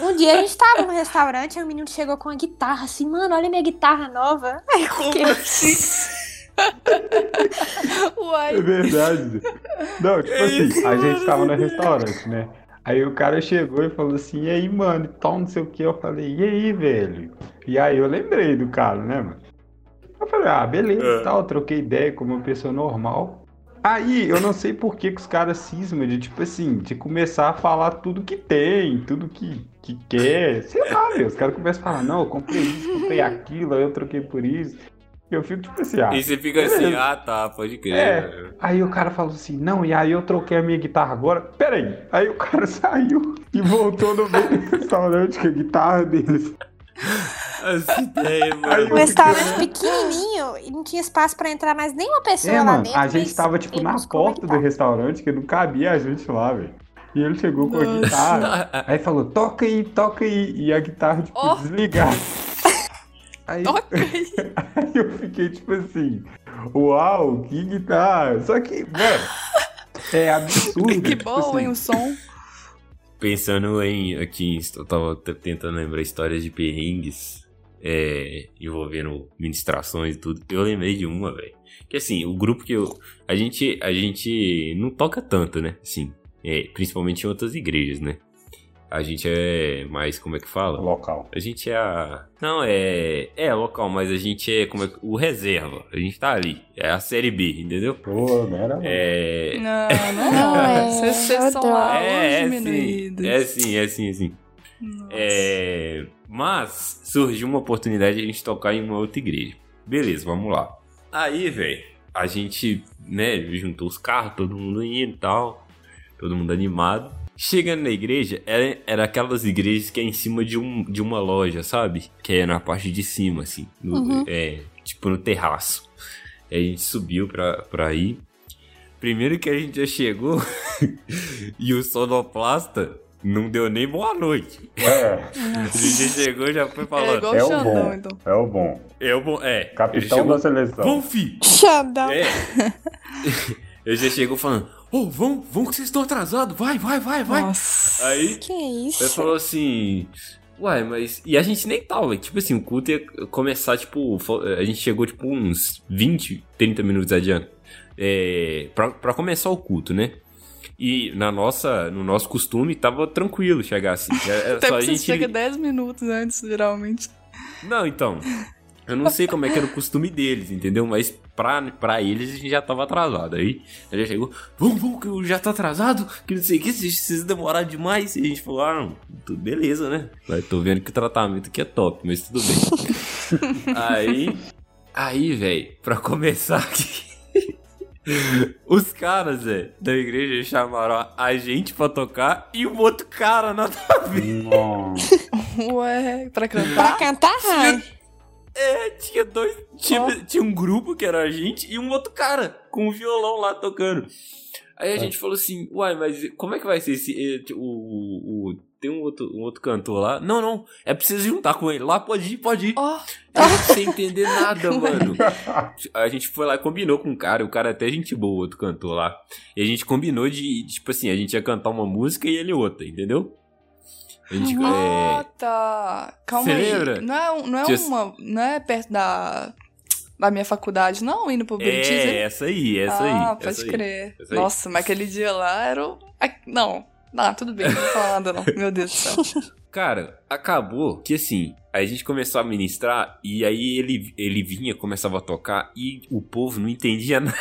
Um dia a gente tava no restaurante, aí o menino chegou com a guitarra, assim, mano, olha minha guitarra nova. [LAUGHS] Aí eu fiquei, [LAUGHS] Uai. É verdade. Não, tipo assim, a gente tava no restaurante, né? Aí o cara chegou e falou assim, e aí, mano, e tal, não sei o que. Eu falei, e aí, velho? E aí eu lembrei do cara, né, mano? Eu falei, ah, beleza É. e tal, troquei ideia com uma pessoa normal. Aí eu não sei por que, que os caras cismam de, tipo assim, de começar a falar tudo que tem, tudo que, que quer. Sei lá, meu. Os caras começam a falar, não, eu comprei isso, comprei aquilo, aí eu troquei por isso. Eu fico tipo assim, ah. E você fica assim, beleza. ah tá, pode crer. É. Aí o cara falou assim, não, e aí eu troquei a minha guitarra agora. Pera aí. Aí o cara [LAUGHS] saiu e voltou no meio do restaurante com a guitarra dele. [LAUGHS] Essa ideia, Aí mano. um eu restaurante pequenininho e não tinha espaço pra entrar mais nenhuma pessoa É, lá mano, dentro. a gente tava, tipo, na porta do restaurante, que não cabia a gente lá, velho. E ele chegou com a Nossa. guitarra. [LAUGHS] Aí falou, toca aí, toca aí. E a guitarra, tipo, Ó. desligada. [LAUGHS] Aí, Toca aí. aí eu fiquei, tipo assim, uau, que guitarra. Só que, mano, é absurdo. Que tipo bom, assim, hein, o som. Pensando em aqui, eu tava tentando lembrar histórias de perrengues é, envolvendo ministrações e tudo. Eu lembrei de uma, velho. Que assim, o grupo que eu. A gente, a gente não toca tanto, né? Assim, é, principalmente em outras igrejas, né? A gente é mais, como é que fala? Local. A gente é a. Não, é. É local, mas a gente é como é que- o reserva. A gente tá ali. É a série B, entendeu? Pô, não era. É. Não, [LAUGHS] não, Não, é, Vocês vocês são lá É, é sim. É sim, é sim, é sim. Nossa. É, mas surgiu uma oportunidade de a gente tocar em uma outra igreja. Beleza, vamos lá. Aí, velho, a gente, né, juntou os carros, todo mundo indo e tal, todo mundo animado. Chegando na igreja, era, era aquelas igrejas que é em cima de, um, de uma loja, sabe? Que é na parte de cima, assim. no- Uhum. É, tipo no terraço. Aí a gente subiu pra, pra ir. Primeiro que a gente já chegou [LAUGHS] e o sonoplasta não deu nem boa noite. É, [LAUGHS] A gente chegou já foi É falando. igual é o o Xandão, bom. então. É o bom. Eu vou. É. ele Capitão chegou, da seleção. Vão, fi! Xandão. É. [LAUGHS] Ele já chegou falando: Ô, vão, vão que vocês estão atrasados, vai, vai, vai, vai. Nossa. Aí Que ele isso? falou assim. Uai, mas. E a gente nem tava, tipo assim, o culto ia começar, tipo. fo- A gente chegou, tipo, uns 20, 30 minutos adiante. É, pra, pra começar o culto, né? E na nossa, no nosso costume, tava tranquilo chegar assim. Era [LAUGHS] Até só a porque você gente. chega 10 minutos antes, geralmente. Não, então. Eu não sei como é que era o costume deles, entendeu? Mas pra, pra eles a gente já tava atrasado. Aí ele já chegou, vamos, vamos, que eu já tô atrasado, que não sei o que, vocês precisam demorar demais. E a gente falou, ah, não, tudo beleza, né? Mas tô vendo que o tratamento aqui é top, mas tudo bem. [LAUGHS] aí, aí, velho, pra começar aqui. [LAUGHS] Os caras, velho, da igreja chamaram a gente pra tocar e um outro cara na Nossa. Ué, pra Pra cantar? cantar, Rai. É, tinha dois. Tinha, tinha um grupo que era a gente e um outro cara com um violão lá tocando. Aí a gente falou assim, uai, mas como é que vai ser esse. eh, O, o, o- tem um outro, um outro cantor lá? Não, não, é preciso juntar com ele. Lá pode ir, pode ir. Ó, Sem entender nada, [LAUGHS] mano. A gente foi lá e combinou com o cara, o cara é até gente boa, o outro cantor lá. E a gente combinou de, tipo assim, a gente ia cantar uma música e ele outra, entendeu? A gente. ah, é, tá. Calma Cê aí. lembra? Não é, não é Tinha- uma. Não é perto da. Da minha faculdade, não, indo pro Buritis. é, essa aí, essa aí. ah, essa pode aí. crer. essa aí. Nossa, mas aquele dia lá era o. Ah, Não, não, tudo bem, não vou falar nada, não. Meu Deus do céu. [LAUGHS] Cara, acabou que assim, a gente começou a ministrar e aí ele, ele vinha, começava a tocar e o povo não entendia [LAUGHS] nada.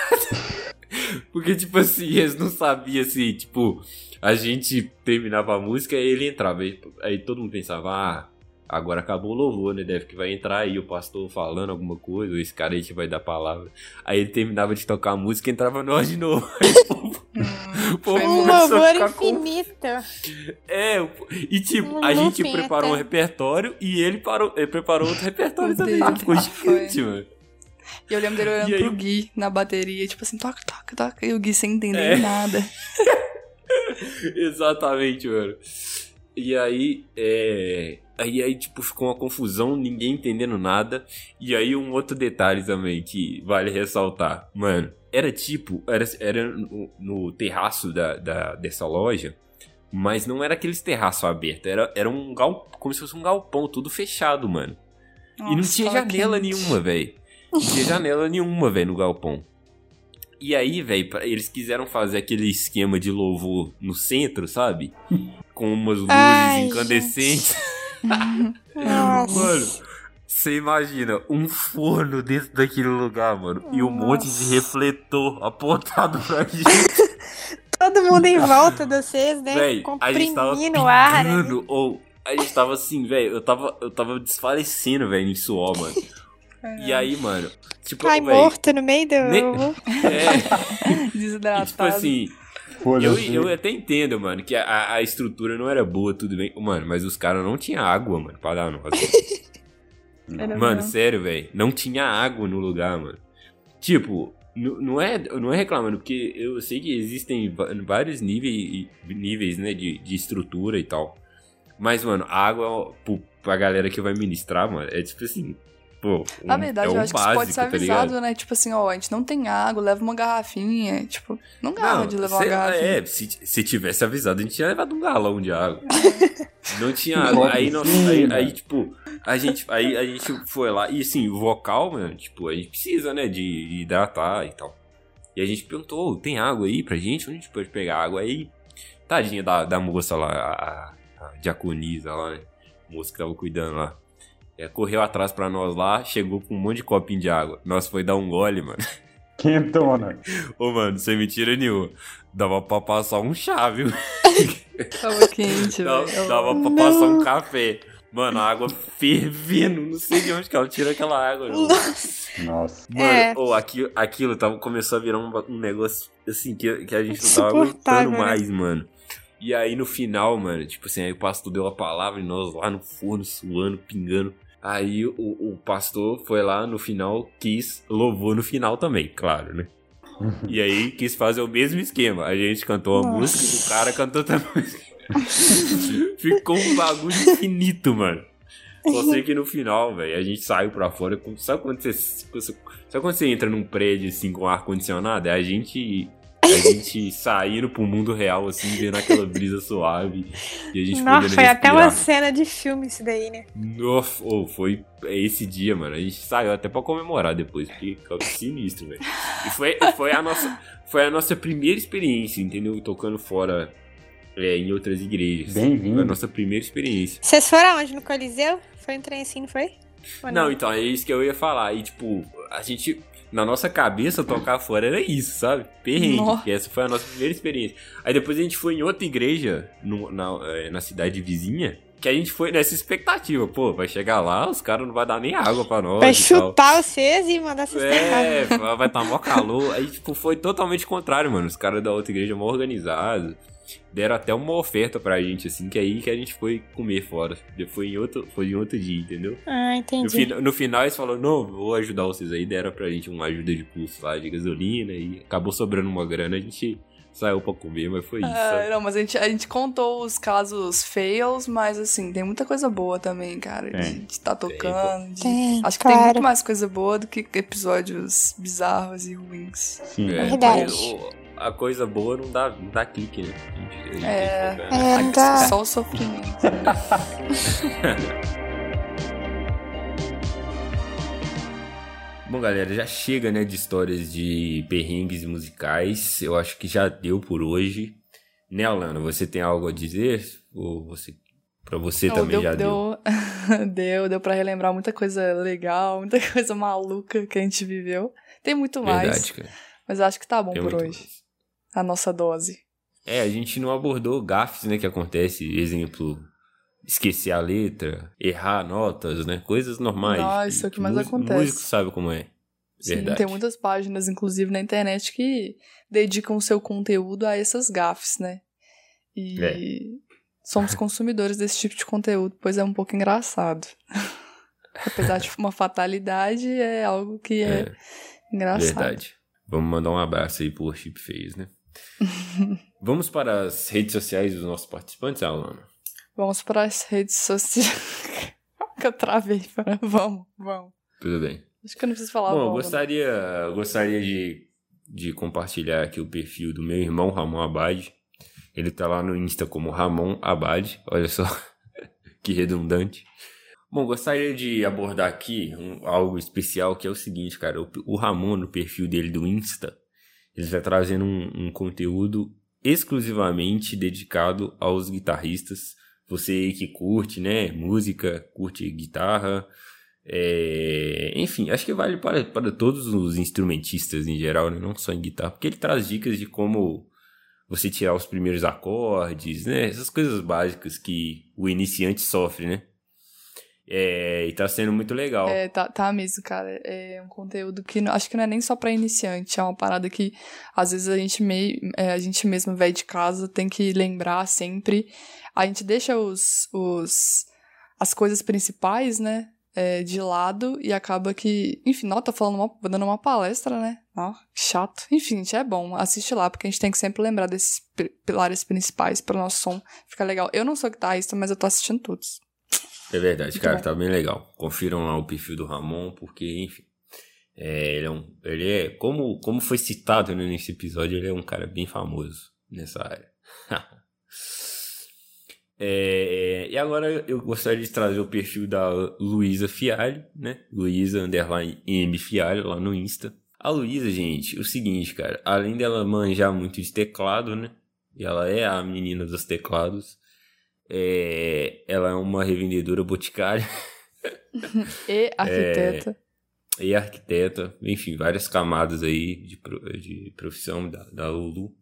Porque, tipo assim, eles não sabiam se, tipo, a gente terminava a música e ele entrava. Aí, aí todo mundo pensava, ah, agora acabou o louvor, né? Deve que vai entrar aí o pastor falando alguma coisa, ou esse cara aí que vai dar palavra. Aí ele terminava de tocar a música e entrava nós de novo. [LAUGHS] Aí povo, povo foi Um louvor ficar com- infinito. é, e tipo, Um a gente preparou um repertório e ele, parou, ele preparou outro repertório também. dele. Ficou gigante, mano. E eu lembro dele olhando pro Gui na bateria, tipo assim, toca, toca, toca. E o Gui sem entender É. nada. [LAUGHS] Exatamente, mano. E aí, é. Aí, aí, tipo, ficou uma confusão, ninguém entendendo nada. E aí, um outro detalhe também que vale ressaltar. Mano, era tipo, era, era no, no terraço da, da, dessa loja, mas não era aqueles terraços abertos, era, era um galpão, como se fosse um galpão, tudo fechado, mano. e não Nossa, tinha janela quente. nenhuma, velho. Não tinha janela nenhuma, velho, no galpão. E aí, velho, eles quiseram fazer aquele esquema de louvor no centro, sabe? [LAUGHS] Com umas luzes Ai, incandescentes. [LAUGHS] Nossa. Mano, você imagina um forno dentro daquele lugar, mano. E um monte de refletor apontado pra [LAUGHS] gente. Todo mundo em volta de vocês, né? Véi, a gente tava Comprimindo o ar. né? ou a gente tava assim, velho, eu tava, eu tava desfalecendo, velho, em suor, mano. E aí, mano, tipo, Cai véi, morto no meio do. Ne- [LAUGHS] É, e, Desidratado. tipo assim, eu, eu até entendo, mano, que a, a estrutura não era boa, tudo bem. Mano, mas os caras não tinham água, mano, pra dar nós. [LAUGHS] Mano, mesmo. sério, velho. Não tinha água no lugar, mano. Tipo, não é, não é reclamando, porque eu sei que existem vários níveis, níveis né, de, de estrutura e tal. Mas, mano, água pro, pra galera que vai ministrar, mano, é tipo assim. Pô, um, Na verdade, é um eu acho básico, que isso pode ser tá avisado, né? Tipo assim, ó, a gente não tem água, leva uma garrafinha. Tipo, não garra de levar uma lá, garrafinha. É, se, se tivesse avisado, a gente tinha levado um galão de água. Não tinha água. Aí, nós, aí, aí, tipo, a gente, aí a gente foi lá. E assim, o vocal, mano, tipo, a gente precisa, né, de hidratar e tal. E a gente perguntou, "Ô, tem água aí pra gente? Onde a gente pode pegar água aí? Tadinha da, da moça lá, a, a diaconisa lá, né? A moça que tava cuidando lá. É, correu atrás pra nós lá, chegou com um monte de copinho de água. Nós foi dar um gole, mano. [LAUGHS] Quentona. Ô, mano, sem mentira nenhuma. Dava pra passar um chá, viu? [LAUGHS] Tava quente, Dava, velho. dava pra passar um café. Mano, a água fervendo. Não sei de onde que ela tira aquela água, não. Nossa. Mano, É. ô, aquilo, aquilo tava, começou a virar um, um negócio assim que, que a gente não tava aguentando né? mais, mano. E aí no final, mano, tipo assim, aí o pastor deu a palavra e nós lá no forno, suando, pingando. Aí o, o pastor foi lá no final, quis, louvou no final também, claro, né? E aí quis fazer o mesmo esquema. A gente cantou a Nossa. música, o cara cantou música. [LAUGHS] Ficou um bagulho infinito, mano. Só sei que no final, velho, a gente saiu pra fora. Sabe quando você. Sabe quando você entra num prédio assim com ar-condicionado? É a gente. A gente saindo pro mundo real, assim, vendo aquela brisa suave. E a gente Nossa, foi até uma cena de filme isso daí, né? Nossa, oh, foi esse dia, mano. A gente saiu até pra comemorar depois, porque ficou sinistro, velho. E foi, foi, a nossa, foi a nossa primeira experiência, entendeu? Tocando fora é, em outras igrejas. Bem-vindo. Foi a nossa primeira experiência. Vocês foram aonde? No Coliseu? Foi um trem assim, não foi? Ou Não, então, é isso que eu ia falar. E, tipo, a gente. Na nossa cabeça, tocar fora era isso, sabe? Perrengue. Nossa. que essa foi a nossa primeira experiência. Aí depois a gente foi em outra igreja, no- na, eh, na cidade vizinha, que a gente foi nessa expectativa. Pô, vai chegar lá, os caras não vai dar nem água pra nós. Vai tal. chutar vocês e mandar vocês É, vai estar mó calor. Aí, tipo, foi totalmente contrário, mano. Os caras da outra igreja mó organizados. Deram até uma oferta pra gente, assim, que aí que a gente foi comer fora. Foi em outro, foi em outro dia, entendeu? Ah, No, entendi. fina- no final eles falaram, não, vou ajudar vocês aí. Deram pra gente uma ajuda de custo lá de gasolina e acabou sobrando uma grana. A gente saiu pra comer, mas foi isso. Ah, não, mas a gente, a gente contou os casos fails, mas assim, tem muita coisa boa também, cara. De Tem. estar tocando. de- Tem, Acho que tem claro. muito mais coisa boa do que episódios bizarros e ruins. Sim. É, verdade. mas o- a coisa boa não dá, não dá clique, né? A gente- a gente É. É, Aqui tá. Só o sofrimento. [LAUGHS] Bom, galera, já chega, né, de histórias de perrengues musicais. Eu acho que já deu por hoje. Né, Alana, você tem algo a dizer? Ou você, pra você Não, também deu, já deu? deu, [LAUGHS] deu, deu pra relembrar muita coisa legal, muita [LAUGHS] coisa maluca que a gente viveu. Tem muito mais, Verdade, cara. mas acho que tá bom Tem por hoje. mais. A nossa dose. É, a gente não abordou gafes, né, que acontece, exemplo, esquecer a letra, errar notas, né, coisas normais. Nossa, isso é o que mais acontece. músico sabe como é. Sim, Verdade. tem muitas páginas, inclusive, na internet que dedicam seu conteúdo a essas gafes, né? E É. somos consumidores desse tipo de conteúdo, pois é um pouco engraçado. [LAUGHS] Apesar de uma fatalidade, é algo que é, É, engraçado. verdade. Vamos mandar um abraço aí pro Chip Fez, né? [LAUGHS] Vamos para as redes sociais dos nossos participantes, Alana? Vamos para as redes sociais. [LAUGHS] que eu travei. Vamos, vamos. Tudo bem. Acho que eu não preciso falar Bom, eu vamos, né? gostaria, eu gostaria de, de compartilhar aqui o perfil do meu irmão Ramon Abad. Ele tá lá no Insta como Ramon Abad. Olha só [LAUGHS] que redundante. Bom, gostaria de abordar aqui um- algo especial que é o seguinte, cara. O, o Ramon, no perfil dele do Insta, ele está trazendo um, um conteúdo exclusivamente dedicado aos guitarristas. Você que curte, né? Música, curte guitarra, é, enfim, acho que vale para, para todos os instrumentistas em geral, né? não só em guitarra, porque ele traz dicas de como você tirar os primeiros acordes, né? Essas coisas básicas que o iniciante sofre, né? É, e tá sendo muito legal. É, tá, tá mesmo, cara. É um conteúdo que não- acho que não é nem só pra iniciante, é uma parada que às vezes a gente, meio, é, a gente mesmo velho de casa tem que lembrar sempre. A gente deixa os, os as coisas principais, né, é, de lado e acaba que, enfim, não, tá falando uma, dando uma palestra, né? Ó, chato. Enfim, gente, é bom, assiste lá, porque a gente tem que sempre lembrar desses pi- pilares principais para o nosso som ficar legal. Eu não sou guitarrista, mas eu tô assistindo todos. É verdade, cara, tá bem legal. Confiram lá o perfil do Ramon, porque, enfim. é, ele é um. Ele é. Como, como foi citado né, nesse episódio, ele é um cara bem famoso nessa área. [LAUGHS] É, e agora eu gostaria de trazer o perfil da Luísa Fialho, né? Luísa underline M Fialho lá no Insta. A Luísa, gente, o seguinte, cara, além dela manjar muito de teclado, né? E ela é a menina dos teclados. É, ela é uma revendedora boticária [LAUGHS] E arquiteta. e arquiteta, enfim, várias camadas aí de, de profissão da, da Lulu.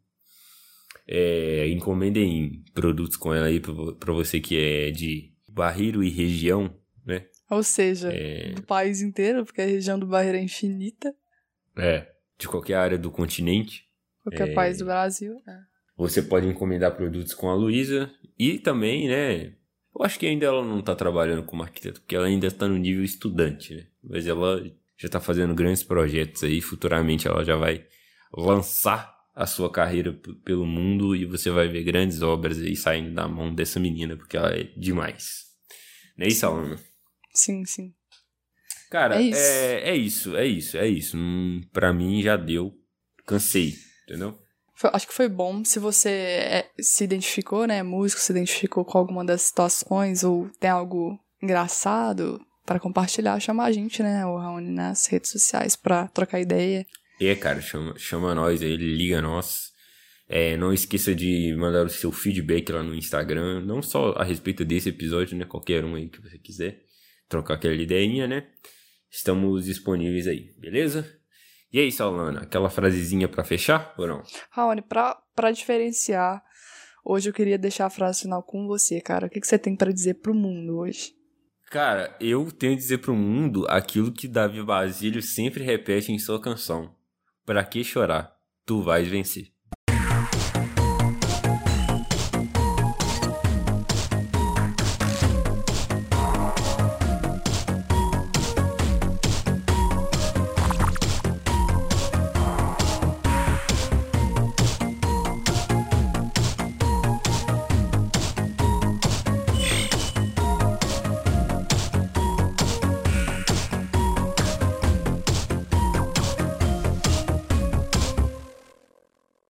É, encomendem produtos com ela aí pra você que é de Barreiro e região, né? Ou seja, É, do país inteiro, porque a região do Barreiro é infinita. é, de qualquer área do continente. Qualquer É. país do Brasil. é. Você pode encomendar produtos com a Luísa e também, né? Eu acho que ainda ela não tá trabalhando como arquiteta, porque ela ainda tá no nível estudante, né? Mas ela já tá fazendo grandes projetos aí, futuramente ela já vai lançar a sua carreira pelo mundo e você vai ver grandes obras aí saindo da mão dessa menina, porque ela é demais. Não é isso, Alana? Sim, sim. Cara, É isso. é, é isso, é isso, é isso. Hum, pra mim já deu. Cansei, entendeu? Acho que foi bom se você é, se identificou, né? Músico, se identificou com alguma das situações ou tem algo engraçado para compartilhar, chama a gente, né? O Raoni nas redes sociais pra trocar ideia. É, cara, chama, chama nós aí, liga nós. É, não esqueça de mandar o seu feedback lá no Instagram, não só a respeito desse episódio, né? Qualquer um aí que você quiser. trocar aquela ideinha, né? Estamos disponíveis aí, beleza? E aí, Solana, aquela frasezinha para fechar ou não? Raoni, pra, pra diferenciar, hoje eu queria deixar a frase final com você, cara. O que, que você tem para dizer pro mundo hoje? Cara, eu tenho a dizer pro mundo aquilo que Davi Basílio sempre repete em sua canção. Pra que chorar? Tu vais vencer.